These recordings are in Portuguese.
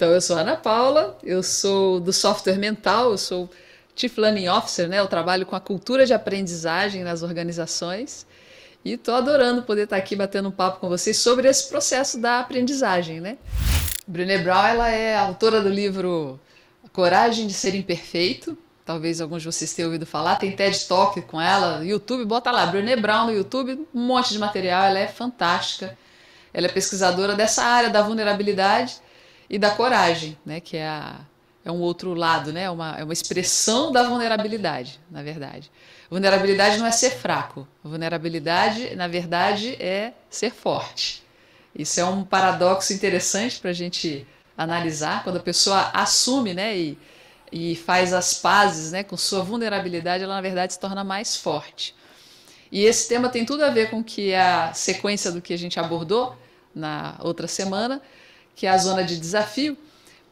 Então, eu sou Ana Paula, eu sou do software mental, eu sou Chief Learning Officer, né? Eu trabalho com a cultura de aprendizagem nas organizações e estou adorando poder estar aqui batendo um papo com vocês sobre esse processo da aprendizagem, né? Brené Brown, ela é autora do livro Coragem de Ser Imperfeito, talvez alguns de vocês tenham ouvido falar, tem TED Talk com ela, YouTube, bota lá, Brené Brown no YouTube, um monte de material, ela é fantástica. Ela é pesquisadora dessa área da vulnerabilidade e da coragem, né, que é a é um outro lado, né? É uma, é uma expressão da vulnerabilidade, na verdade. Vulnerabilidade não é ser fraco. Vulnerabilidade, na verdade, é ser forte. Isso é um paradoxo interessante para a gente analisar. Quando a pessoa assume né, e, e faz as pazes né, com sua vulnerabilidade, ela, na verdade, se torna mais forte. E esse tema tem tudo a ver com que a sequência do que a gente abordou na outra semana, que é a zona de desafio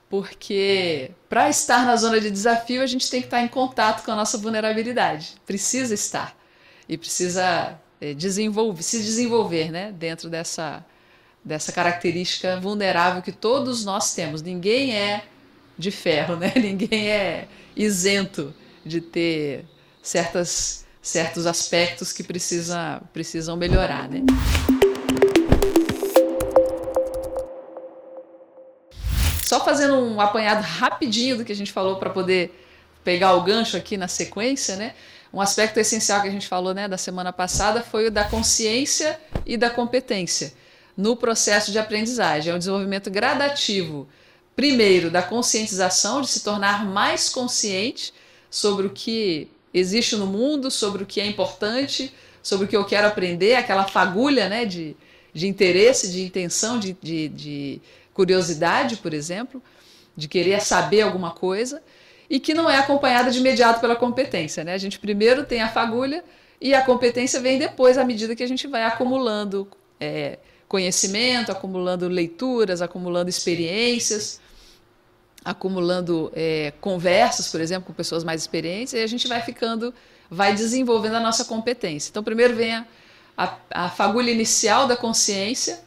porque para estar na zona de desafio a gente tem que estar em contato com a nossa vulnerabilidade. Precisa estar e precisa é, desenvolver, se desenvolver, né, dentro dessa dessa característica vulnerável que todos nós temos. Ninguém é de ferro, né? Ninguém é isento de ter certas certos aspectos que precisa, precisam melhorar, né? Só fazendo um apanhado rapidinho do que a gente falou para poder pegar o gancho aqui na sequência, né? Um aspecto essencial que a gente falou né, da semana passada foi o da consciência e da competência no processo de aprendizagem. É um desenvolvimento gradativo, primeiro, da conscientização, de se tornar mais consciente sobre o que existe no mundo, sobre o que é importante, sobre o que eu quero aprender, aquela fagulha né, de, de interesse, de intenção, de, de, de curiosidade, por exemplo, de querer saber alguma coisa, e que não é acompanhada de imediato pela competência. Né? A gente primeiro tem a fagulha e a competência vem depois, à medida que a gente vai acumulando é, conhecimento, acumulando leituras, acumulando experiências, acumulando é, conversas, por exemplo, com pessoas mais experientes, e a gente vai ficando, vai desenvolvendo a nossa competência. Então, primeiro vem a, a, a fagulha inicial da consciência,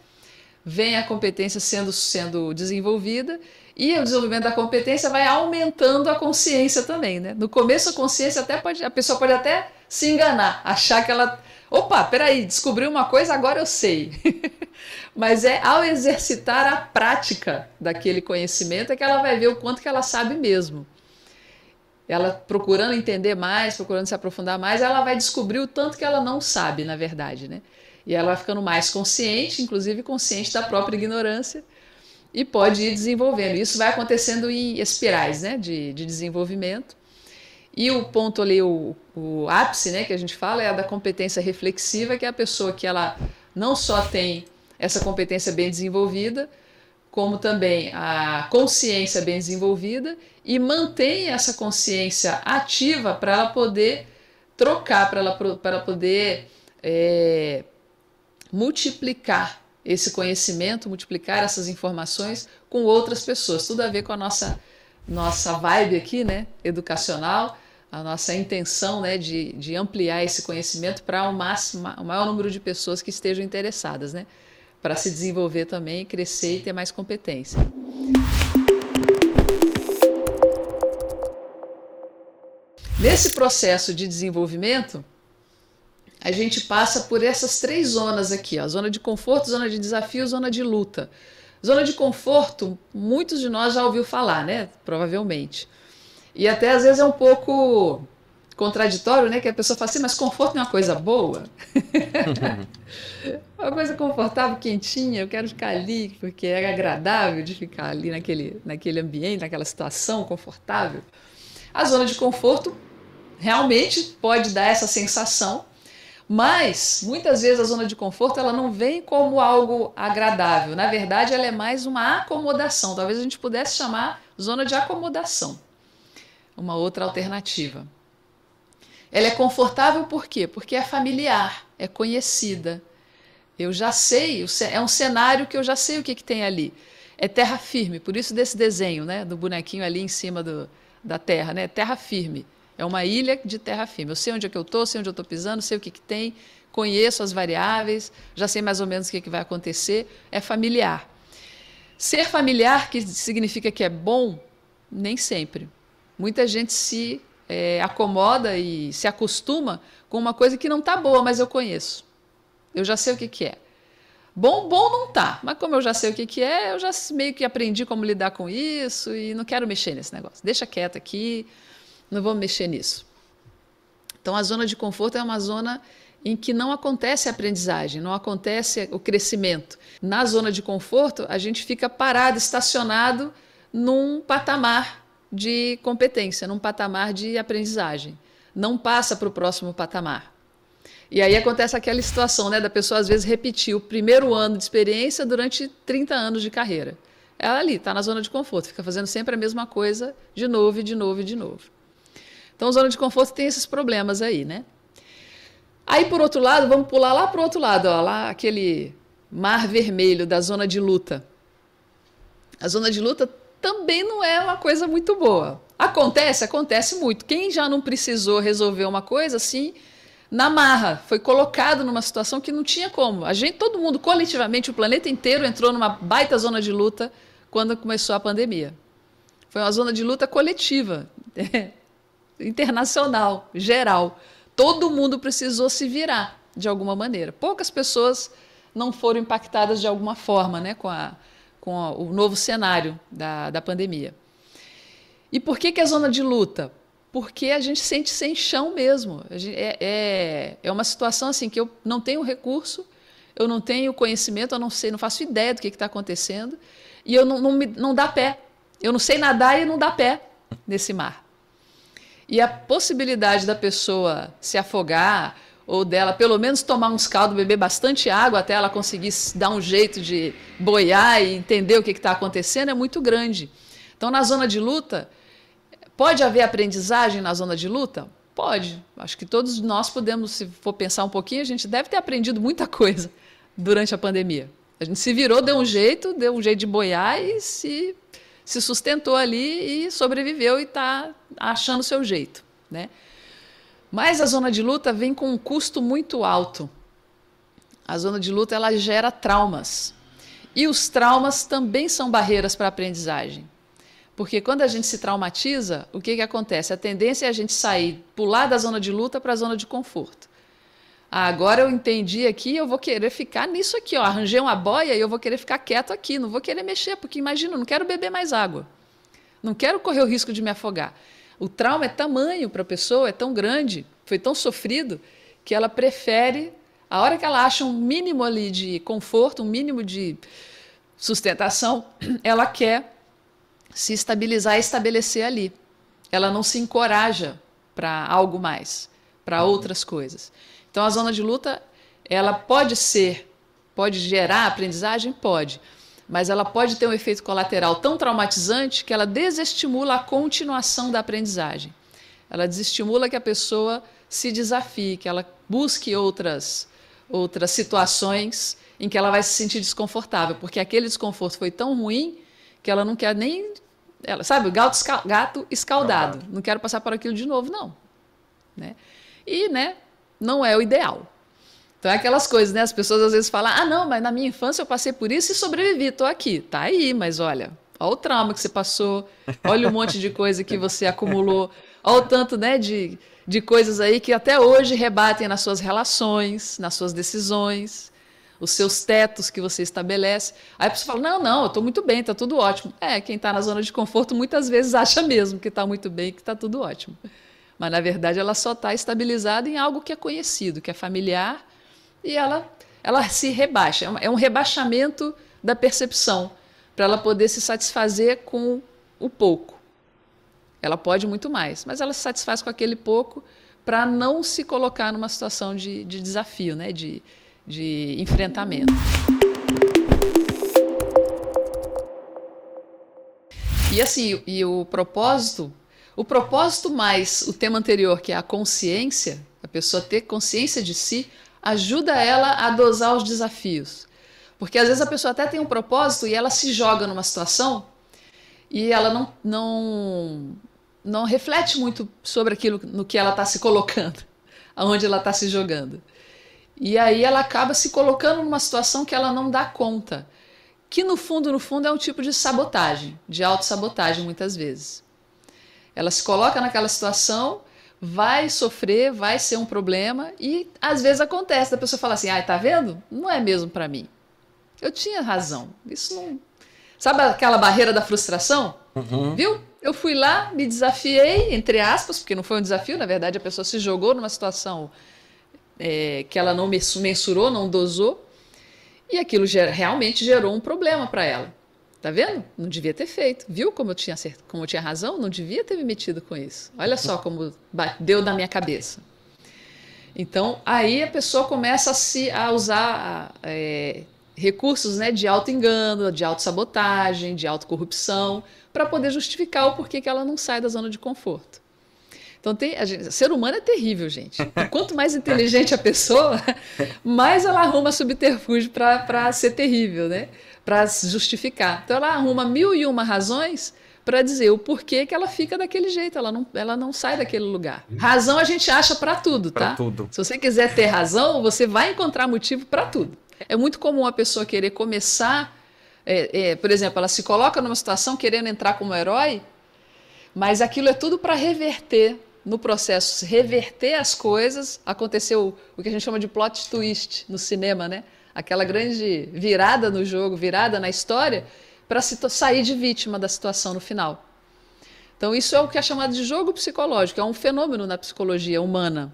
vem a competência sendo, sendo desenvolvida e o desenvolvimento da competência vai aumentando a consciência também, né? No começo a consciência até pode, a pessoa pode até se enganar, achar que ela, opa, peraí, descobri uma coisa, agora eu sei. Mas é ao exercitar a prática daquele conhecimento é que ela vai ver o quanto que ela sabe mesmo. Ela procurando entender mais, procurando se aprofundar mais, ela vai descobrir o tanto que ela não sabe, na verdade, né? E ela vai ficando mais consciente, inclusive consciente da própria ignorância, e pode ir desenvolvendo. Isso vai acontecendo em espirais né, de, de desenvolvimento. E o ponto ali, o, o ápice né, que a gente fala, é a da competência reflexiva, que é a pessoa que ela não só tem essa competência bem desenvolvida, como também a consciência bem desenvolvida e mantém essa consciência ativa para ela poder trocar, para ela, ela poder é, multiplicar esse conhecimento, multiplicar essas informações com outras pessoas. Tudo a ver com a nossa nossa vibe aqui, né, educacional, a nossa intenção, né, de, de ampliar esse conhecimento para o máximo, o maior número de pessoas que estejam interessadas, né, para se desenvolver também, crescer e ter mais competência. Nesse processo de desenvolvimento, a gente passa por essas três zonas aqui: ó, zona de conforto, zona de desafio, zona de luta. Zona de conforto, muitos de nós já ouviu falar, né? Provavelmente. E até às vezes é um pouco contraditório, né? Que a pessoa fala assim, mas conforto é uma coisa boa? uma coisa confortável, quentinha, eu quero ficar ali, porque é agradável de ficar ali naquele, naquele ambiente, naquela situação confortável. A zona de conforto realmente pode dar essa sensação, mas muitas vezes a zona de conforto ela não vem como algo agradável. Na verdade, ela é mais uma acomodação. Talvez a gente pudesse chamar zona de acomodação. Uma outra alternativa. Ela é confortável por quê? Porque é familiar, é conhecida. Eu já sei, é um cenário que eu já sei o que, que tem ali. É terra firme, por isso desse desenho, né, do bonequinho ali em cima do, da terra, né? Terra firme. É uma ilha de terra firme. Eu sei onde é que eu estou, sei onde eu estou pisando, sei o que, que tem, conheço as variáveis, já sei mais ou menos o que, que vai acontecer. É familiar. Ser familiar, que significa que é bom, nem sempre. Muita gente se é, acomoda e se acostuma com uma coisa que não está boa, mas eu conheço. Eu já sei o que, que é. Bom, bom não tá, mas como eu já sei o que, que é, eu já meio que aprendi como lidar com isso e não quero mexer nesse negócio. Deixa quieto aqui, não vou mexer nisso. Então, a zona de conforto é uma zona em que não acontece a aprendizagem, não acontece o crescimento. Na zona de conforto, a gente fica parado, estacionado num patamar de competência, num patamar de aprendizagem. Não passa para o próximo patamar. E aí acontece aquela situação né, da pessoa, às vezes, repetir o primeiro ano de experiência durante 30 anos de carreira. Ela ali, está na zona de conforto, fica fazendo sempre a mesma coisa, de novo, e de novo, e de novo. Então, zona de conforto tem esses problemas aí, né? Aí, por outro lado, vamos pular lá para o outro lado, ó, lá aquele mar vermelho da zona de luta. A zona de luta também não é uma coisa muito boa. Acontece, acontece muito. Quem já não precisou resolver uma coisa assim, na marra, foi colocado numa situação que não tinha como. A gente, todo mundo, coletivamente, o planeta inteiro entrou numa baita zona de luta quando começou a pandemia. Foi uma zona de luta coletiva, internacional, geral. Todo mundo precisou se virar de alguma maneira. Poucas pessoas não foram impactadas de alguma forma né, com a, com o novo cenário da, da pandemia. E por que, que é zona de luta? Porque a gente sente sem chão mesmo. É, é, é uma situação assim que eu não tenho recurso, eu não tenho conhecimento, eu não sei, não faço ideia do que está acontecendo, e eu não, não, me, não dá pé. Eu não sei nadar e não dá pé nesse mar. E a possibilidade da pessoa se afogar ou dela pelo menos tomar uns caldos, beber bastante água até ela conseguir dar um jeito de boiar e entender o que está acontecendo é muito grande. Então, na zona de luta, pode haver aprendizagem na zona de luta? Pode. Acho que todos nós podemos, se for pensar um pouquinho, a gente deve ter aprendido muita coisa durante a pandemia. A gente se virou, deu um jeito, deu um jeito de boiar e se, se sustentou ali e sobreviveu e está achando o seu jeito. Né? Mas a zona de luta vem com um custo muito alto. A zona de luta ela gera traumas. E os traumas também são barreiras para a aprendizagem. Porque quando a gente se traumatiza, o que, que acontece? A tendência é a gente sair, pular da zona de luta para a zona de conforto. Agora eu entendi aqui, eu vou querer ficar nisso aqui, ó. Arranjei uma boia e eu vou querer ficar quieto aqui, não vou querer mexer, porque imagina, não quero beber mais água. Não quero correr o risco de me afogar. O trauma é tamanho para a pessoa, é tão grande, foi tão sofrido, que ela prefere, a hora que ela acha um mínimo ali de conforto, um mínimo de sustentação, ela quer se estabilizar e estabelecer ali. Ela não se encoraja para algo mais, para outras coisas. Então a zona de luta, ela pode ser, pode gerar aprendizagem? Pode mas ela pode ter um efeito colateral tão traumatizante que ela desestimula a continuação da aprendizagem. Ela desestimula que a pessoa se desafie, que ela busque outras, outras situações em que ela vai se sentir desconfortável, porque aquele desconforto foi tão ruim que ela não quer nem. Ela, sabe, o gato, gato escaldado. Não quero passar por aquilo de novo, não. Né? E né, não é o ideal. Então é aquelas coisas, né? As pessoas às vezes falam: ah, não, mas na minha infância eu passei por isso e sobrevivi, estou aqui. Tá aí, mas olha, olha o trauma que você passou, olha um monte de coisa que você acumulou, olha o tanto né, de, de coisas aí que até hoje rebatem nas suas relações, nas suas decisões, os seus tetos que você estabelece. Aí a pessoa fala: não, não, eu estou muito bem, está tudo ótimo. É, quem está na zona de conforto muitas vezes acha mesmo que está muito bem, que está tudo ótimo. Mas na verdade ela só está estabilizada em algo que é conhecido, que é familiar e ela, ela se rebaixa. É um rebaixamento da percepção, para ela poder se satisfazer com o pouco. Ela pode muito mais, mas ela se satisfaz com aquele pouco para não se colocar numa situação de, de desafio, né? de, de enfrentamento. E assim, e o propósito, o propósito mais o tema anterior, que é a consciência, a pessoa ter consciência de si, ajuda ela a dosar os desafios. Porque às vezes a pessoa até tem um propósito e ela se joga numa situação e ela não, não, não reflete muito sobre aquilo no que ela está se colocando, aonde ela está se jogando. E aí ela acaba se colocando numa situação que ela não dá conta. que no fundo, no fundo, é um tipo de sabotagem, de autossabotagem muitas vezes. Ela se coloca naquela situação, vai sofrer, vai ser um problema e às vezes acontece, a pessoa fala assim: "Ah, tá vendo? Não é mesmo para mim. Eu tinha razão. Isso não Sabe aquela barreira da frustração? Uhum. Viu? Eu fui lá, me desafiei, entre aspas, porque não foi um desafio, na verdade a pessoa se jogou numa situação é, que ela não mensurou, não dosou, e aquilo ger realmente gerou um problema para ela. Tá vendo? Não devia ter feito. Viu como eu, tinha, como eu tinha razão? Não devia ter me metido com isso. Olha só como deu na minha cabeça. Então, aí a pessoa começa a, se, a usar é, recursos né, de auto-engano, de auto-sabotagem, de autocorrupção, para poder justificar o porquê que ela não sai da zona de conforto. Então, tem, gente, ser humano é terrível, gente. Quanto mais inteligente a pessoa, mais ela arruma subterfúgio para ser terrível, né? Para justificar. Então, ela arruma mil e uma razões para dizer o porquê que ela fica daquele jeito, ela não, ela não sai daquele lugar. Razão a gente acha para tudo, tá? Pra tudo. Se você quiser ter razão, você vai encontrar motivo para tudo. É muito comum a pessoa querer começar, é, é, por exemplo, ela se coloca numa situação querendo entrar como herói, mas aquilo é tudo para reverter no processo, reverter as coisas. Aconteceu o que a gente chama de plot twist no cinema, né? Aquela grande virada no jogo, virada na história, para sair de vítima da situação no final. Então, isso é o que é chamado de jogo psicológico, é um fenômeno na psicologia humana.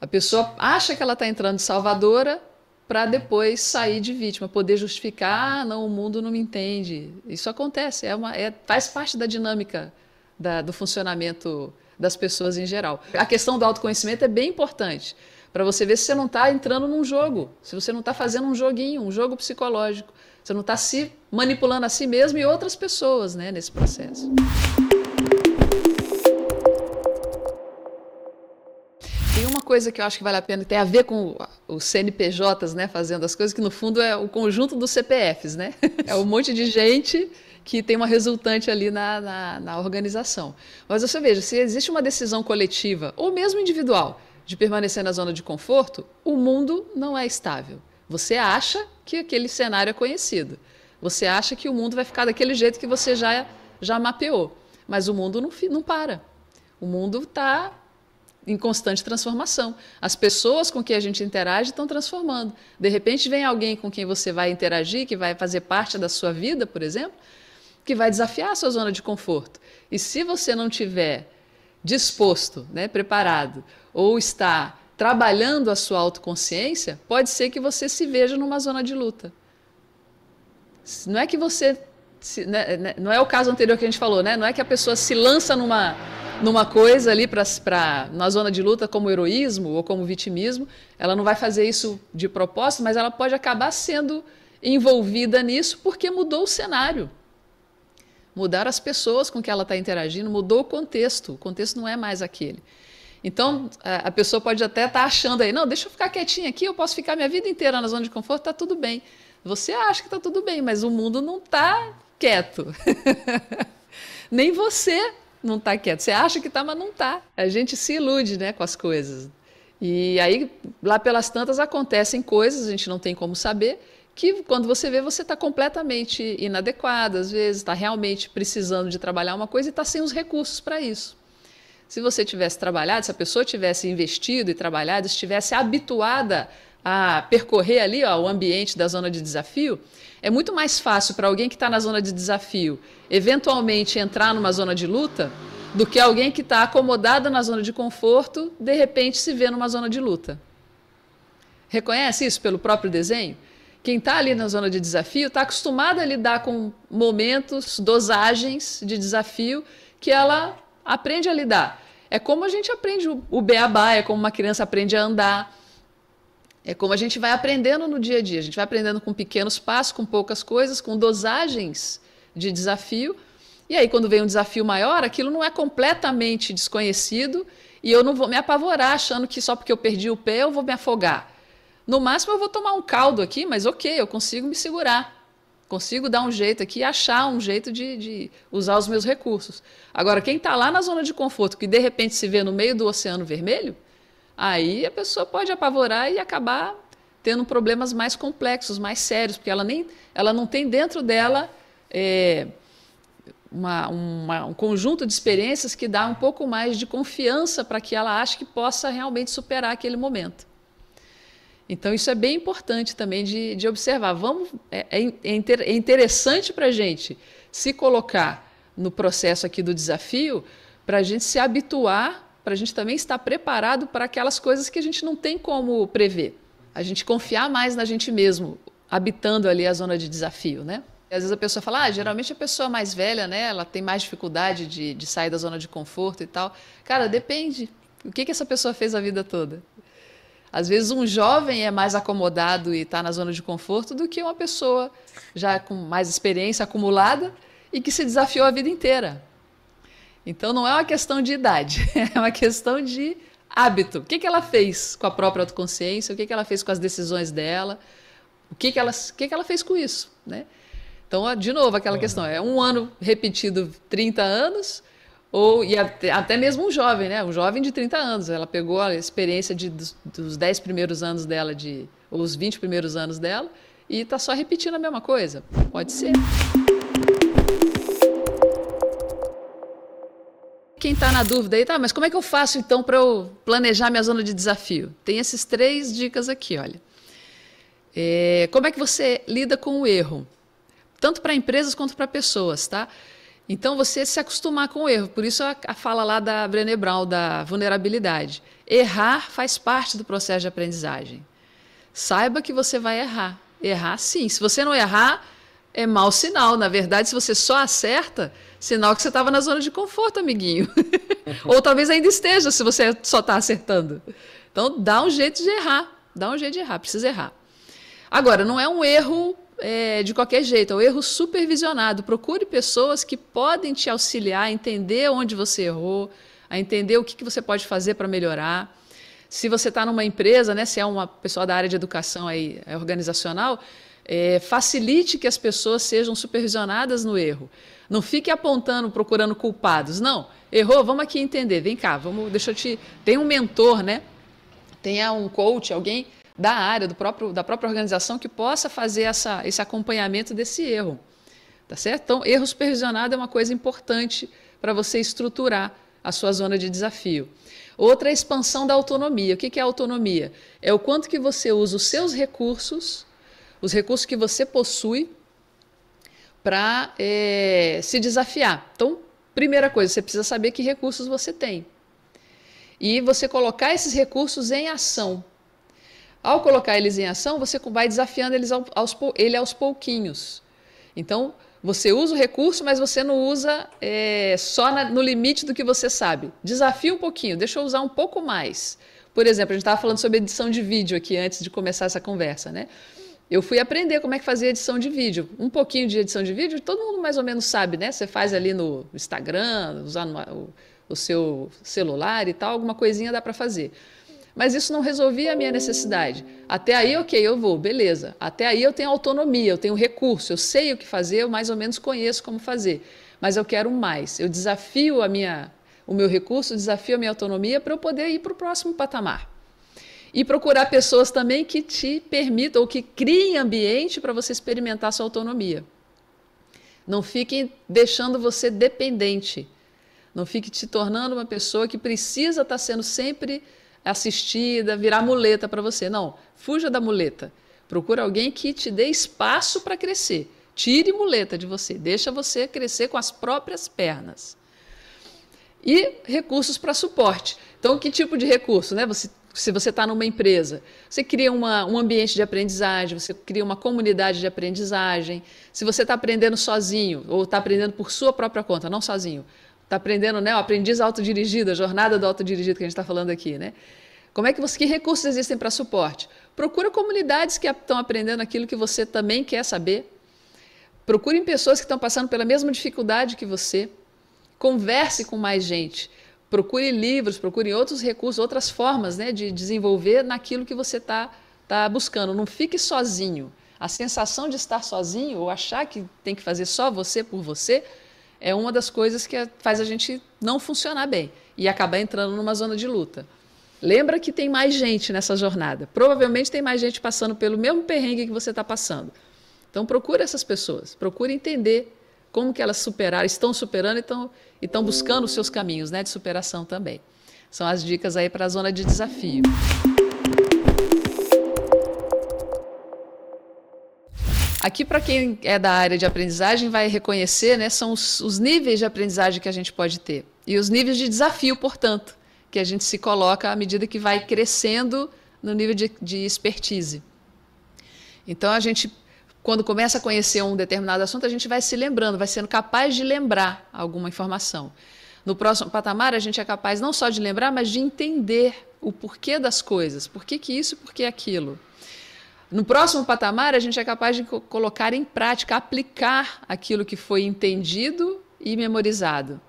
A pessoa acha que ela está entrando salvadora, para depois sair de vítima, poder justificar, ah, não, o mundo não me entende. Isso acontece, é uma, é, faz parte da dinâmica da, do funcionamento das pessoas em geral. A questão do autoconhecimento é bem importante para você ver se você não está entrando num jogo, se você não está fazendo um joguinho, um jogo psicológico, você não está se manipulando a si mesmo e outras pessoas né, nesse processo. coisa que eu acho que vale a pena, tem a ver com os CNPJs, né, fazendo as coisas, que no fundo é o conjunto dos CPFs, né? É um monte de gente que tem uma resultante ali na, na, na organização. Mas você veja, se existe uma decisão coletiva, ou mesmo individual, de permanecer na zona de conforto, o mundo não é estável. Você acha que aquele cenário é conhecido. Você acha que o mundo vai ficar daquele jeito que você já, já mapeou. Mas o mundo não, não para. O mundo está em constante transformação. As pessoas com quem a gente interage estão transformando. De repente vem alguém com quem você vai interagir, que vai fazer parte da sua vida, por exemplo, que vai desafiar a sua zona de conforto. E se você não tiver disposto, né, preparado, ou está trabalhando a sua autoconsciência, pode ser que você se veja numa zona de luta. Não é que você né, né não é o caso anterior que a gente falou, né? Não é que a pessoa se lança numa numa coisa ali para na zona de luta como heroísmo ou como vitimismo, ela não vai fazer isso de propósito, mas ela pode acabar sendo envolvida nisso porque mudou o cenário. Mudaram as pessoas com que ela está interagindo, mudou o contexto. O contexto não é mais aquele. Então, a pessoa pode até estar tá achando aí, não, deixa eu ficar quietinha aqui, eu posso ficar minha vida inteira na zona de conforto, está tudo bem. Você acha que está tudo bem, mas o mundo não está quieto. Nem você não está quieto. Você acha que está, mas não está. A gente se ilude né, com as coisas. E aí, lá pelas tantas, acontecem coisas, a gente não tem como saber, que quando você vê, você está completamente inadequado, às vezes está realmente precisando de trabalhar uma coisa e está sem os recursos para isso. Se você tivesse trabalhado, se a pessoa tivesse investido e trabalhado, estivesse habituada a percorrer ali ó, o ambiente da zona de desafio, é muito mais fácil para alguém que está na zona de desafio eventualmente entrar numa zona de luta do que alguém que está acomodado na zona de conforto, de repente se vê numa zona de luta. Reconhece isso pelo próprio desenho? Quem está ali na zona de desafio está acostumado a lidar com momentos, dosagens de desafio que ela aprende a lidar. É como a gente aprende o beabá, é como uma criança aprende a andar é como a gente vai aprendendo no dia a dia. A gente vai aprendendo com pequenos passos, com poucas coisas, com dosagens de desafio. E aí, quando vem um desafio maior, aquilo não é completamente desconhecido e eu não vou me apavorar achando que só porque eu perdi o pé eu vou me afogar. No máximo, eu vou tomar um caldo aqui, mas ok, eu consigo me segurar. Consigo dar um jeito aqui achar um jeito de, de usar os meus recursos. Agora, quem está lá na zona de conforto, que de repente se vê no meio do Oceano Vermelho, aí a pessoa pode apavorar e acabar tendo problemas mais complexos, mais sérios, porque ela, nem, ela não tem dentro dela é, uma, uma, um conjunto de experiências que dá um pouco mais de confiança para que ela ache que possa realmente superar aquele momento. Então, isso é bem importante também de, de observar. Vamos, é, é, é, é interessante para a gente se colocar no processo aqui do desafio, para a gente se habituar, para a gente também estar preparado para aquelas coisas que a gente não tem como prever. A gente confiar mais na gente mesmo, habitando ali a zona de desafio, né? às vezes a pessoa fala, ah, geralmente a pessoa mais velha, né, ela tem mais dificuldade de, de sair da zona de conforto e tal. Cara, depende. O que, que essa pessoa fez a vida toda? Às vezes um jovem é mais acomodado e está na zona de conforto do que uma pessoa já com mais experiência acumulada e que se desafiou a vida inteira. Então não é uma questão de idade, é uma questão de hábito. O que, que ela fez com a própria autoconsciência, o que, que ela fez com as decisões dela, o que, que, ela, o que, que ela fez com isso. Né? Então, de novo, aquela questão: é um ano repetido 30 anos, ou e até, até, mesmo um jovem, né? Um jovem de 30 anos. Ela pegou a experiência de, dos, dos 10 primeiros anos dela, de, ou os 20 primeiros anos dela, e está só repetindo a mesma coisa. Pode ser. Quem está na dúvida aí, tá, mas como é que eu faço então para eu planejar minha zona de desafio? Tem essas três dicas aqui, olha. É, como é que você lida com o erro? Tanto para empresas quanto para pessoas, tá? Então, você se acostumar com o erro. Por isso, a, a fala lá da Brené Brown, da vulnerabilidade. Errar faz parte do processo de aprendizagem. Saiba que você vai errar. Errar, sim. Se você não errar, é mau sinal. Na verdade, se você só acerta, sinal que você estava na zona de conforto, amiguinho. Ou talvez ainda esteja, se você só está acertando. Então, dá um jeito de errar. Dá um jeito de errar, precisa errar. Agora, não é um erro é, de qualquer jeito, é o erro supervisionado. Procure pessoas que podem te auxiliar a entender onde você errou, a entender o que, que você pode fazer para melhorar. Se você está numa empresa, né, se é uma pessoa da área de educação aí, é organizacional, é, facilite que as pessoas sejam supervisionadas no erro. Não fique apontando, procurando culpados. Não, errou, vamos aqui entender. Vem cá, vamos, deixa eu te. Tem um mentor, né? Tenha um coach, alguém da área, do próprio, da própria organização que possa fazer essa, esse acompanhamento desse erro. Tá certo? Então, erro supervisionado é uma coisa importante para você estruturar a sua zona de desafio. Outra é a expansão da autonomia. O que é autonomia? É o quanto que você usa os seus recursos, os recursos que você possui, para é, se desafiar. Então, primeira coisa, você precisa saber que recursos você tem. E você colocar esses recursos em ação. Ao colocar eles em ação, você vai desafiando eles aos, ele aos pouquinhos. Então, você usa o recurso, mas você não usa é, só na, no limite do que você sabe. Desafia um pouquinho, deixa eu usar um pouco mais. Por exemplo, a gente estava falando sobre edição de vídeo aqui antes de começar essa conversa, né? Eu fui aprender como é que fazia edição de vídeo. Um pouquinho de edição de vídeo, todo mundo mais ou menos sabe, né? Você faz ali no Instagram, usando o, o seu celular e tal, alguma coisinha dá para fazer. Mas isso não resolvia a minha necessidade. Até aí, ok, eu vou, beleza. Até aí eu tenho autonomia, eu tenho recurso, eu sei o que fazer, eu mais ou menos conheço como fazer. Mas eu quero mais. Eu desafio a minha, o meu recurso, desafio a minha autonomia para eu poder ir para o próximo patamar. E procurar pessoas também que te permitam ou que criem ambiente para você experimentar sua autonomia. Não fiquem deixando você dependente. Não fique te tornando uma pessoa que precisa estar sendo sempre assistida, virar muleta para você. Não, fuja da muleta. Procura alguém que te dê espaço para crescer. Tire muleta de você, deixa você crescer com as próprias pernas. E recursos para suporte. Então, que tipo de recurso? Né? Você, se você está numa empresa, você cria uma, um ambiente de aprendizagem, você cria uma comunidade de aprendizagem. Se você está aprendendo sozinho ou está aprendendo por sua própria conta, não sozinho, está aprendendo, né? O aprendiz autodirigido, a jornada do autodirigido que a gente está falando aqui, né? Como é que você, que recursos existem para suporte? Procura comunidades que estão aprendendo aquilo que você também quer saber. Procure pessoas que estão passando pela mesma dificuldade que você. Converse com mais gente. Procure livros, procure outros recursos, outras formas né, de desenvolver naquilo que você está tá buscando. Não fique sozinho. A sensação de estar sozinho ou achar que tem que fazer só você por você é uma das coisas que faz a gente não funcionar bem e acabar entrando numa zona de luta. Lembra que tem mais gente nessa jornada. Provavelmente tem mais gente passando pelo mesmo perrengue que você está passando. Então procure essas pessoas, procure entender como que elas superaram, estão superando e estão buscando os seus caminhos né, de superação também. São as dicas aí para a zona de desafio. Aqui, para quem é da área de aprendizagem, vai reconhecer, né, são os, os níveis de aprendizagem que a gente pode ter. E os níveis de desafio, portanto que a gente se coloca à medida que vai crescendo no nível de, de expertise. Então, a gente, quando começa a conhecer um determinado assunto, a gente vai se lembrando, vai sendo capaz de lembrar alguma informação. No próximo patamar, a gente é capaz não só de lembrar, mas de entender o porquê das coisas. Por que, que isso, por que aquilo. No próximo patamar, a gente é capaz de colocar em prática, aplicar aquilo que foi entendido e memorizado.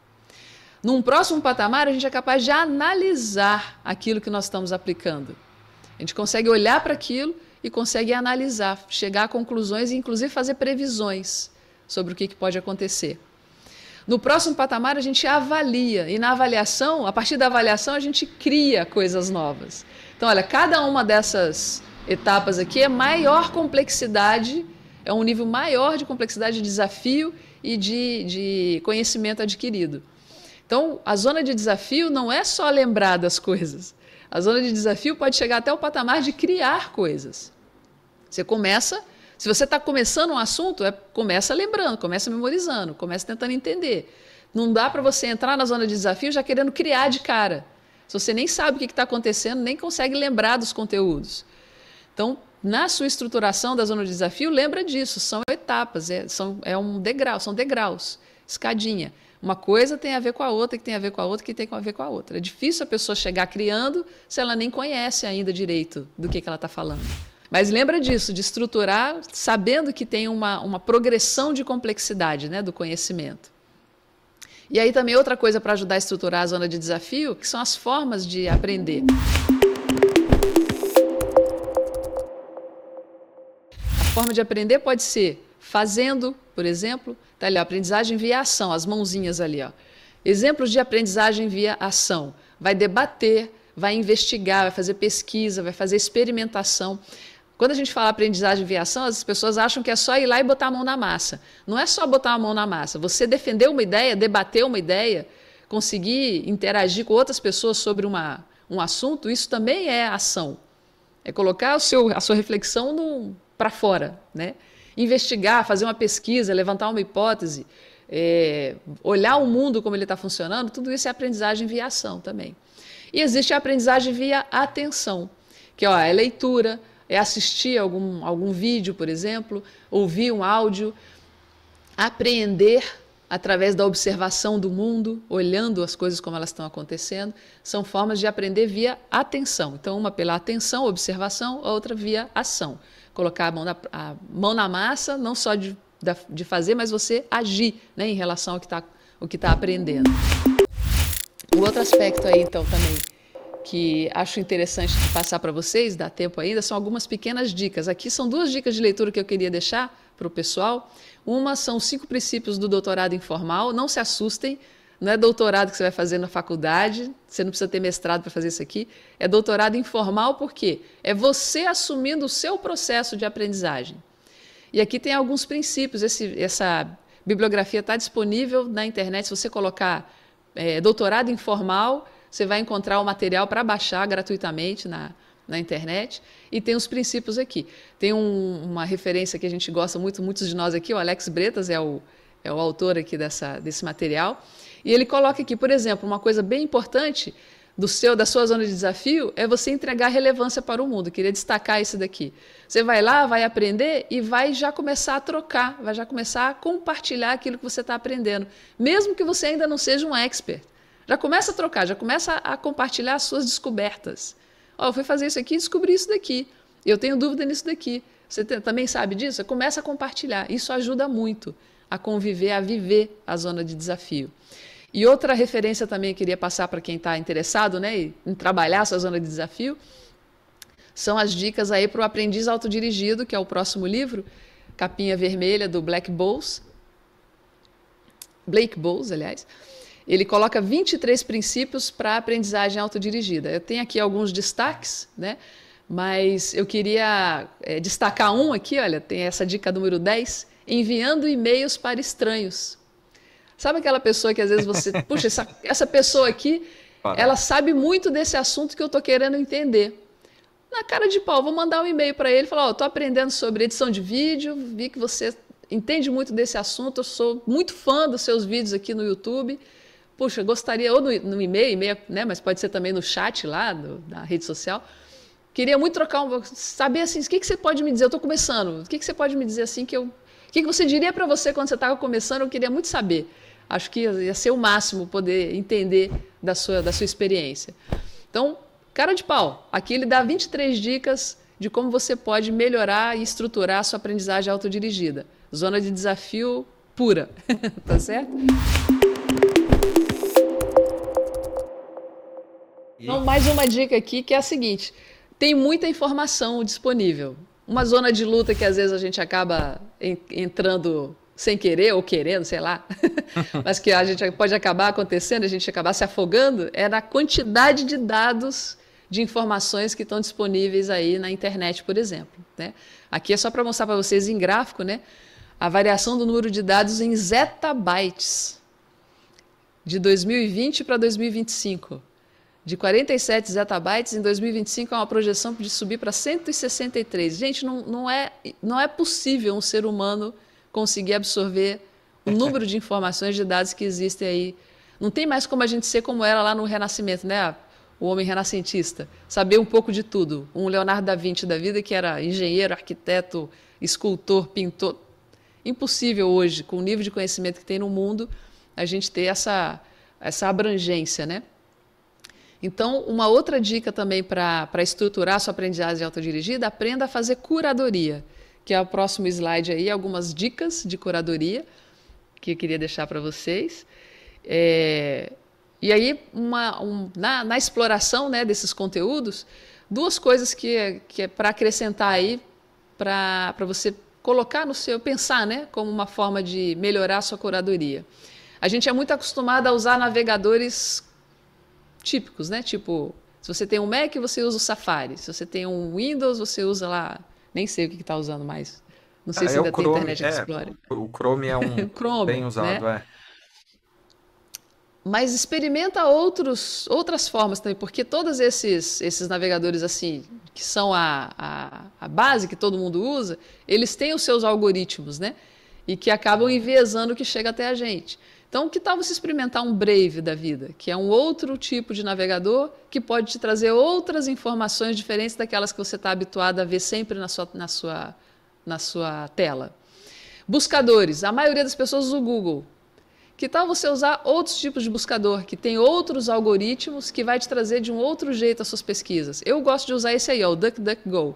Num próximo patamar, a gente é capaz de analisar aquilo que nós estamos aplicando. A gente consegue olhar para aquilo e consegue analisar, chegar a conclusões e, inclusive, fazer previsões sobre o que, que pode acontecer. No próximo patamar, a gente avalia, e na avaliação, a partir da avaliação, a gente cria coisas novas. Então, olha, cada uma dessas etapas aqui é maior complexidade, é um nível maior de complexidade de desafio e de, de conhecimento adquirido. Então, a zona de desafio não é só lembrar das coisas. A zona de desafio pode chegar até o patamar de criar coisas. Você começa, se você está começando um assunto, é, começa lembrando, começa memorizando, começa tentando entender. Não dá para você entrar na zona de desafio já querendo criar de cara. Se você nem sabe o que está acontecendo, nem consegue lembrar dos conteúdos. Então, na sua estruturação da zona de desafio, lembra disso, são etapas, é, são, é um degrau, são degraus, escadinha. Uma coisa tem a ver com a outra, que tem a ver com a outra, que tem a ver com a outra. É difícil a pessoa chegar criando se ela nem conhece ainda direito do que, que ela está falando. Mas lembra disso, de estruturar sabendo que tem uma, uma progressão de complexidade né, do conhecimento. E aí também outra coisa para ajudar a estruturar a zona de desafio, que são as formas de aprender. Forma de aprender pode ser fazendo, por exemplo, Tá ali, aprendizagem via ação, as mãozinhas ali, ó. Exemplos de aprendizagem via ação. Vai debater, vai investigar, vai fazer pesquisa, vai fazer experimentação. Quando a gente fala aprendizagem via ação, as pessoas acham que é só ir lá e botar a mão na massa. Não é só botar a mão na massa. Você defender uma ideia, debater uma ideia, conseguir interagir com outras pessoas sobre uma, um assunto, isso também é ação. É colocar o seu, a sua reflexão para fora, né? investigar, fazer uma pesquisa, levantar uma hipótese, é, olhar o mundo como ele está funcionando, tudo isso é aprendizagem via ação também. E existe a aprendizagem via atenção, que ó, é leitura, é assistir algum, algum vídeo, por exemplo, ouvir um áudio, apreender através da observação do mundo, olhando as coisas como elas estão acontecendo, são formas de aprender via atenção. Então, uma pela atenção, observação, a outra via ação colocar a mão na, a mão na massa, não só de, de fazer, mas você agir né, em relação ao que está tá aprendendo. O outro aspecto aí, então, também, que acho interessante passar para vocês, dá tempo ainda, são algumas pequenas dicas. Aqui são duas dicas de leitura que eu queria deixar para o pessoal. Uma são os cinco princípios do doutorado informal. Não se assustem, não é doutorado que você vai fazer na faculdade, você não precisa ter mestrado para fazer isso aqui. É doutorado informal porque é você assumindo o seu processo de aprendizagem. E aqui tem alguns princípios. Esse, essa bibliografia está disponível na internet. Se você colocar é, doutorado informal, você vai encontrar o material para baixar gratuitamente na, na internet. E tem os princípios aqui. Tem um, uma referência que a gente gosta muito, muitos de nós aqui, o Alex Bretas é o, é o autor aqui dessa, desse material. E ele coloca aqui, por exemplo, uma coisa bem importante do seu, da sua zona de desafio é você entregar relevância para o mundo. Eu queria destacar isso daqui. Você vai lá, vai aprender e vai já começar a trocar, vai já começar a compartilhar aquilo que você está aprendendo, mesmo que você ainda não seja um expert. Já começa a trocar, já começa a compartilhar as suas descobertas. Ó, oh, eu fui fazer isso aqui e descobri isso daqui. Eu tenho dúvida nisso daqui. Você também sabe disso? Começa a compartilhar. Isso ajuda muito a conviver, a viver a zona de desafio. E outra referência também que eu queria passar para quem está interessado né, em trabalhar a sua zona de desafio são as dicas aí para o aprendiz autodirigido, que é o próximo livro, capinha vermelha do Black Bowles, Blake Bowles, aliás. ele coloca 23 princípios para a aprendizagem autodirigida. Eu tenho aqui alguns destaques, né? mas eu queria é, destacar um aqui, olha, tem essa dica número 10, enviando e-mails para estranhos. Sabe aquela pessoa que às vezes você, puxa, essa, essa pessoa aqui, para. ela sabe muito desse assunto que eu estou querendo entender. Na cara de pau, vou mandar um e-mail para ele e falar: Ó, oh, estou aprendendo sobre edição de vídeo, vi que você entende muito desse assunto, eu sou muito fã dos seus vídeos aqui no YouTube. Puxa, gostaria, ou no, no e-mail, e-mail, né, mas pode ser também no chat lá, do, da rede social. Queria muito trocar um. Saber assim, o que, que você pode me dizer? Eu estou começando. O que, que você pode me dizer assim que eu. O que, que você diria para você quando você estava começando? Eu queria muito saber. Acho que ia ser o máximo poder entender da sua, da sua experiência. Então, cara de pau. Aqui ele dá 23 dicas de como você pode melhorar e estruturar a sua aprendizagem autodirigida. Zona de desafio pura. tá certo? Então, mais uma dica aqui que é a seguinte: tem muita informação disponível. Uma zona de luta que às vezes a gente acaba entrando sem querer ou querendo, sei lá, mas que a gente pode acabar acontecendo, a gente acabar se afogando, é na quantidade de dados, de informações que estão disponíveis aí na internet, por exemplo. Né? Aqui é só para mostrar para vocês em gráfico, né, a variação do número de dados em zettabytes de 2020 para 2025 de 47 zettabytes, em 2025 é uma projeção de subir para 163. Gente, não, não, é, não é possível um ser humano conseguir absorver o número de informações, de dados que existem aí. Não tem mais como a gente ser como era lá no Renascimento, né? O homem renascentista. Saber um pouco de tudo. Um Leonardo da Vinci da vida que era engenheiro, arquiteto, escultor, pintor. Impossível hoje, com o nível de conhecimento que tem no mundo, a gente ter essa, essa abrangência, né? Então, uma outra dica também para estruturar sua aprendizagem autodirigida, aprenda a fazer curadoria, que é o próximo slide aí, algumas dicas de curadoria que eu queria deixar para vocês. É, e aí, uma, um, na, na, exploração né, desses conteúdos, duas coisas que, é, que é para acrescentar aí, para você colocar no seu, pensar né, como uma forma de melhorar a sua curadoria. A gente é muito acostumado a usar navegadores típicos, né? Tipo, se você tem um Mac, você usa o Safari. Se você tem um Windows, você usa lá. Nem sei o que está usando mais. Não sei ah, se é ainda tem Internet é, Explorer. O Chrome é um Chrome, bem usado, né? é. Mas experimenta outros, outras formas também, porque todos esses, esses navegadores assim, que são a, a, a base que todo mundo usa, eles têm os seus algoritmos, né? E que acabam enviesando o que chega até a gente. Então, que tal você experimentar um Brave da vida, que é um outro tipo de navegador que pode te trazer outras informações diferentes daquelas que você está habituado a ver sempre na sua, na sua, na sua tela. Buscadores. A maioria das pessoas usa o Google. Que tal você usar outros tipos de buscador, que tem outros algoritmos que vai te trazer de um outro jeito as suas pesquisas? Eu gosto de usar esse aí, ó, o DuckDuckGo.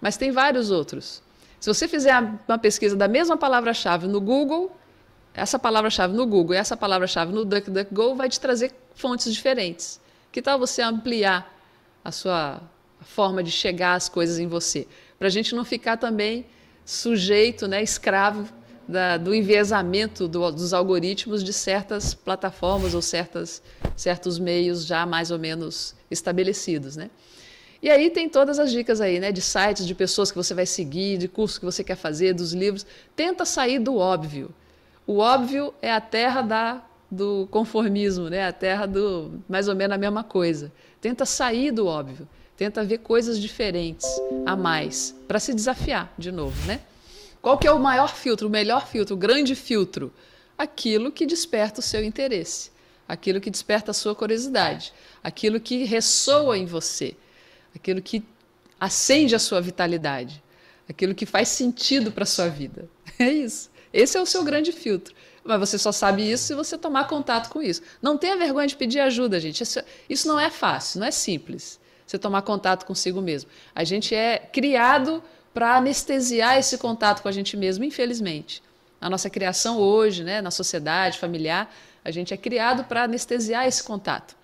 Mas tem vários outros. Se você fizer uma pesquisa da mesma palavra-chave no Google, essa palavra-chave no Google e essa palavra-chave no DuckDuckGo vai te trazer fontes diferentes. Que tal você ampliar a sua forma de chegar às coisas em você? Para a gente não ficar também sujeito, né, escravo da, do enviesamento do, dos algoritmos de certas plataformas ou certas, certos meios já mais ou menos estabelecidos. Né? E aí tem todas as dicas aí, né? De sites, de pessoas que você vai seguir, de cursos que você quer fazer, dos livros. Tenta sair do óbvio. O óbvio é a terra da, do conformismo, né? a terra do mais ou menos a mesma coisa. Tenta sair do óbvio, tenta ver coisas diferentes a mais, para se desafiar de novo. Né? Qual que é o maior filtro, o melhor filtro, o grande filtro? Aquilo que desperta o seu interesse, aquilo que desperta a sua curiosidade, aquilo que ressoa em você, aquilo que acende a sua vitalidade, aquilo que faz sentido para a sua vida. É isso. Esse é o seu grande filtro. Mas você só sabe isso se você tomar contato com isso. Não tenha vergonha de pedir ajuda, gente. Isso, isso não é fácil, não é simples. Você tomar contato consigo mesmo. A gente é criado para anestesiar esse contato com a gente mesmo, infelizmente. A nossa criação hoje, né, na sociedade familiar, a gente é criado para anestesiar esse contato.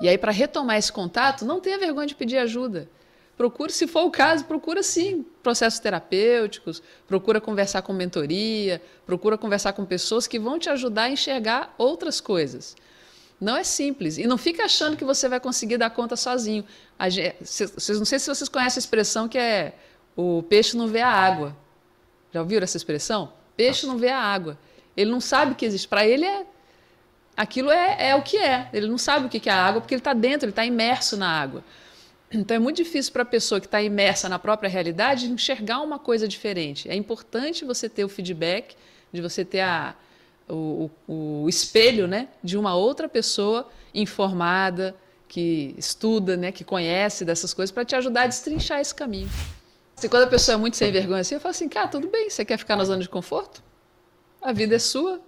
E aí, para retomar esse contato, não tenha vergonha de pedir ajuda. procure, se for o caso, procura sim processos terapêuticos, procura conversar com mentoria, procura conversar com pessoas que vão te ajudar a enxergar outras coisas. Não é simples. E não fica achando que você vai conseguir dar conta sozinho. Vocês não sei se vocês conhecem a expressão que é o peixe não vê a água. Já ouviram essa expressão? Peixe não vê a água. Ele não sabe que existe. Para ele é aquilo é, é o que é. Ele não sabe o que é a água porque ele está dentro, ele está imerso na água. Então é muito difícil para a pessoa que está imersa na própria realidade enxergar uma coisa diferente. É importante você ter o feedback, de você ter a, o, o, espelho né, de uma outra pessoa informada, que estuda, né, que conhece dessas coisas, para te ajudar a destrinchar esse caminho. Se quando a pessoa é muito sem vergonha assim, eu falo assim, cara, tudo bem, você quer ficar na zona de conforto? A vida é sua,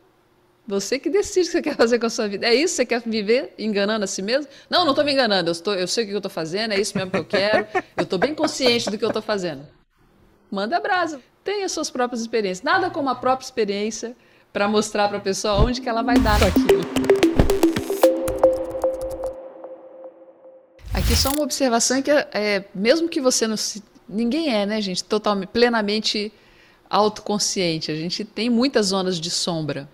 você que decide o que você quer fazer com a sua vida. É isso? Você quer viver enganando a si mesmo? Não, não estou me enganando. Eu, estou, eu sei o que eu estou fazendo, é isso mesmo que eu quero. Eu estou bem consciente do que eu estou fazendo. Manda brasa. Tenha suas próprias experiências. Nada como a própria experiência para mostrar para a pessoa onde que ela vai dar aquilo. Aqui só uma observação que é, é mesmo que você não se, ninguém é, né, gente, totalmente plenamente autoconsciente. A gente tem muitas zonas de sombra.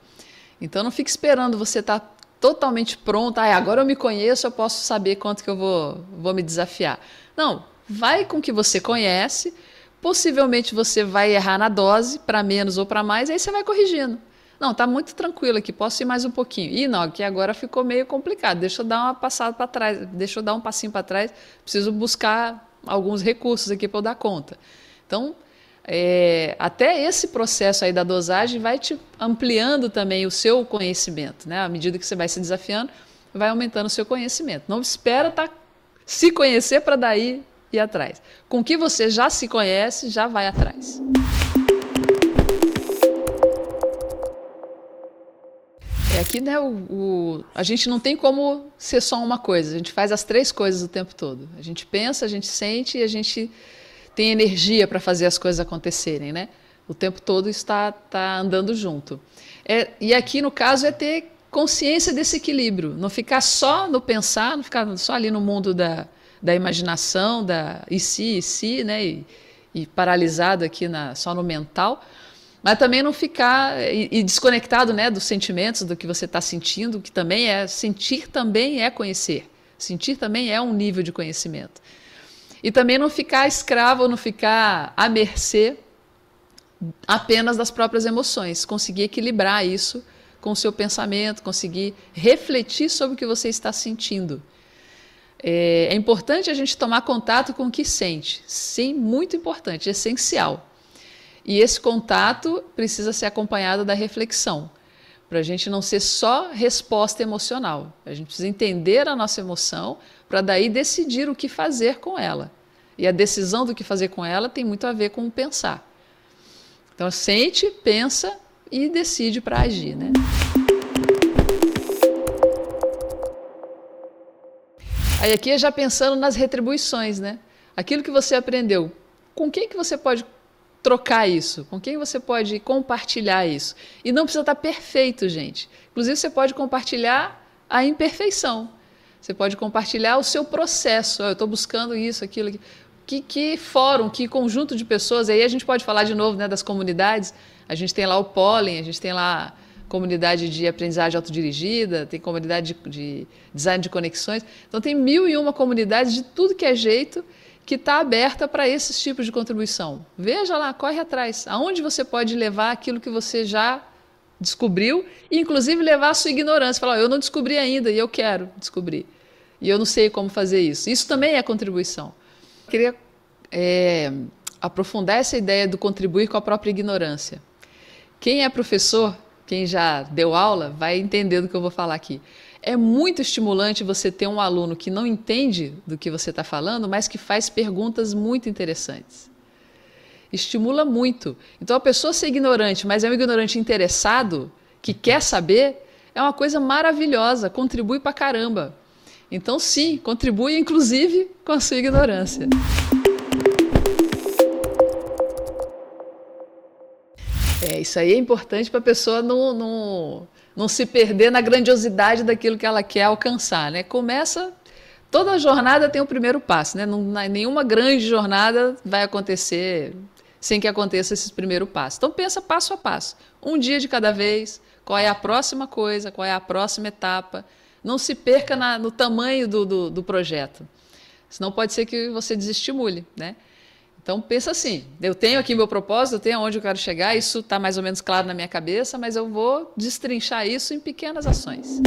Então não fique esperando você estar tá totalmente pronto. Ah, agora eu me conheço, eu posso saber quanto que eu vou, vou me desafiar. Não, vai com o que você conhece. Possivelmente você vai errar na dose, para menos ou para mais, aí você vai corrigindo. Não, tá muito tranquilo aqui, posso ir mais um pouquinho. Ih, não, aqui agora ficou meio complicado. Deixa eu dar uma passada para trás, deixa eu dar um passinho para trás. Preciso buscar alguns recursos aqui para eu dar conta. Então, é, até esse processo aí da dosagem vai te ampliando também o seu conhecimento, né? À medida que você vai se desafiando, vai aumentando o seu conhecimento. Não espera tá, se conhecer para daí ir atrás. Com que você já se conhece, já vai atrás. É aqui, né, o, o, a gente não tem como ser só uma coisa, a gente faz as três coisas o tempo todo. A gente pensa, a gente sente e a gente tem energia para fazer as coisas acontecerem, né? O tempo todo está tá andando junto. É, e aqui, no caso, é ter consciência desse equilíbrio, não ficar só no pensar, não ficar só ali no mundo da, da imaginação, da e se, e se, né? E, e paralisado aqui na, só no mental, mas também não ficar e, e desconectado né, dos sentimentos, do que você está sentindo, que também é sentir também é conhecer, sentir também é um nível de conhecimento. E também não ficar escravo, não ficar à mercê apenas das próprias emoções, conseguir equilibrar isso com o seu pensamento, conseguir refletir sobre o que você está sentindo. É, é, importante a gente tomar contato com o que sente. Sim, muito importante, essencial. E esse contato precisa ser acompanhado da reflexão, para a gente não ser só resposta emocional. A gente precisa entender a nossa emoção para daí decidir o que fazer com ela. E a decisão do que fazer com ela tem muito a ver com o pensar. Então sente, pensa e decide para agir, né? Aí aqui é já pensando nas retribuições, né? Aquilo que você aprendeu, com quem que você pode trocar isso? Com quem você pode compartilhar isso? E não precisa estar perfeito, gente. Inclusive você pode compartilhar a imperfeição. Você pode compartilhar o seu processo. eu estou buscando isso, aquilo. aquilo. Que, que, fórum, que conjunto de pessoas. Aí a gente pode falar de novo né, das comunidades. A gente tem lá o Pollen, a gente tem lá comunidade de aprendizagem autodirigida, tem comunidade de, de design de conexões. Então tem mil e uma comunidades de tudo que é jeito que está aberta para esses tipos de contribuição. Veja lá, corre atrás. Aonde você pode levar aquilo que você já descobriu, e inclusive levar a sua ignorância. Falar, oh, eu não descobri ainda e eu quero descobrir. E eu não sei como fazer isso. Isso também é contribuição. Eu queria é, aprofundar essa ideia do contribuir com a própria ignorância. Quem é professor, quem já deu aula, vai entender do que eu vou falar aqui. É muito estimulante você ter um aluno que não entende do que você está falando, mas que faz perguntas muito interessantes estimula muito. Então, a pessoa ser ignorante, mas é um ignorante interessado, que quer saber, é uma coisa maravilhosa, contribui para caramba. Então, sim, contribui inclusive com a sua ignorância. É, isso aí é importante para a pessoa não, não, não se perder na grandiosidade daquilo que ela quer alcançar. Né? Começa toda jornada tem o primeiro passo, né? Nenhuma grande jornada vai acontecer sem que aconteça esse primeiro passo. Então pensa passo a passo, um dia de cada vez, qual é a próxima coisa, qual é a próxima etapa. Não se perca na, no tamanho do, do, do projeto, senão pode ser que você desestimule, né? Então pensa assim, eu tenho aqui meu propósito, eu tenho aonde eu quero chegar, isso está mais ou menos claro na minha cabeça, mas eu vou destrinchar isso em pequenas ações.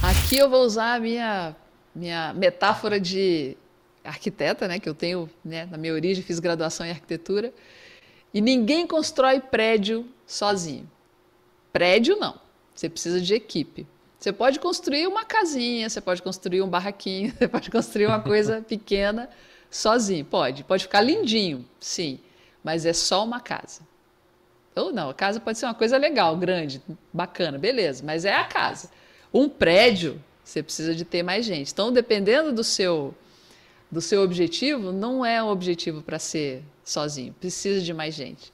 Aqui eu vou usar a minha, minha metáfora de arquiteta, né, que eu tenho né, na minha origem, fiz graduação em arquitetura, e ninguém constrói prédio sozinho. Prédio não, você precisa de equipe. Você pode construir uma casinha, você pode construir um barraquinho, você pode construir uma coisa pequena sozinho, pode. Pode ficar lindinho, sim, mas é só uma casa. Ou não, a casa pode ser uma coisa legal, grande, bacana, beleza, mas é a casa. Um prédio, você precisa de ter mais gente. Então, dependendo do seu do seu objetivo, não é um objetivo para ser sozinho, precisa de mais gente.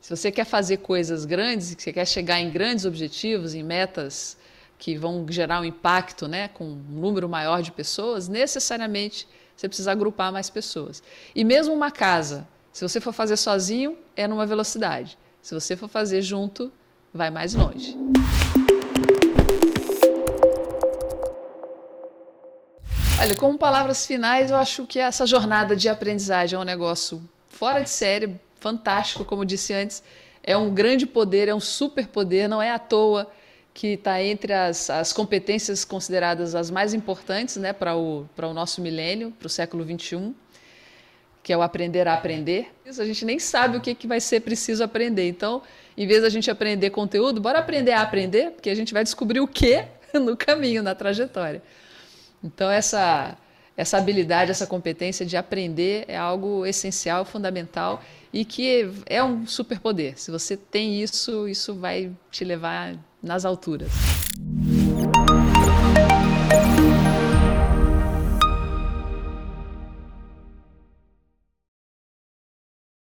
Se você quer fazer coisas grandes, se você quer chegar em grandes objetivos, em metas que vão gerar um impacto né, com um número maior de pessoas, necessariamente você precisa agrupar mais pessoas. E mesmo uma casa, se você for fazer sozinho, é numa velocidade. Se você for fazer junto, vai mais longe. Olha, como palavras finais, eu acho que essa jornada de aprendizagem é um negócio fora de série, fantástico, como disse antes. É um grande poder, é um superpoder, não é à toa que está entre as, as competências consideradas as mais importantes né, para o, o nosso milênio, para o século XXI, que é o aprender a aprender. Isso, a gente nem sabe o que, que vai ser preciso aprender. Então, em vez da gente aprender conteúdo, bora aprender a aprender, porque a gente vai descobrir o que no caminho, na trajetória. Então, essa, essa habilidade, essa competência de aprender é algo essencial, fundamental e que é um superpoder. Se você tem isso, isso vai te levar nas alturas.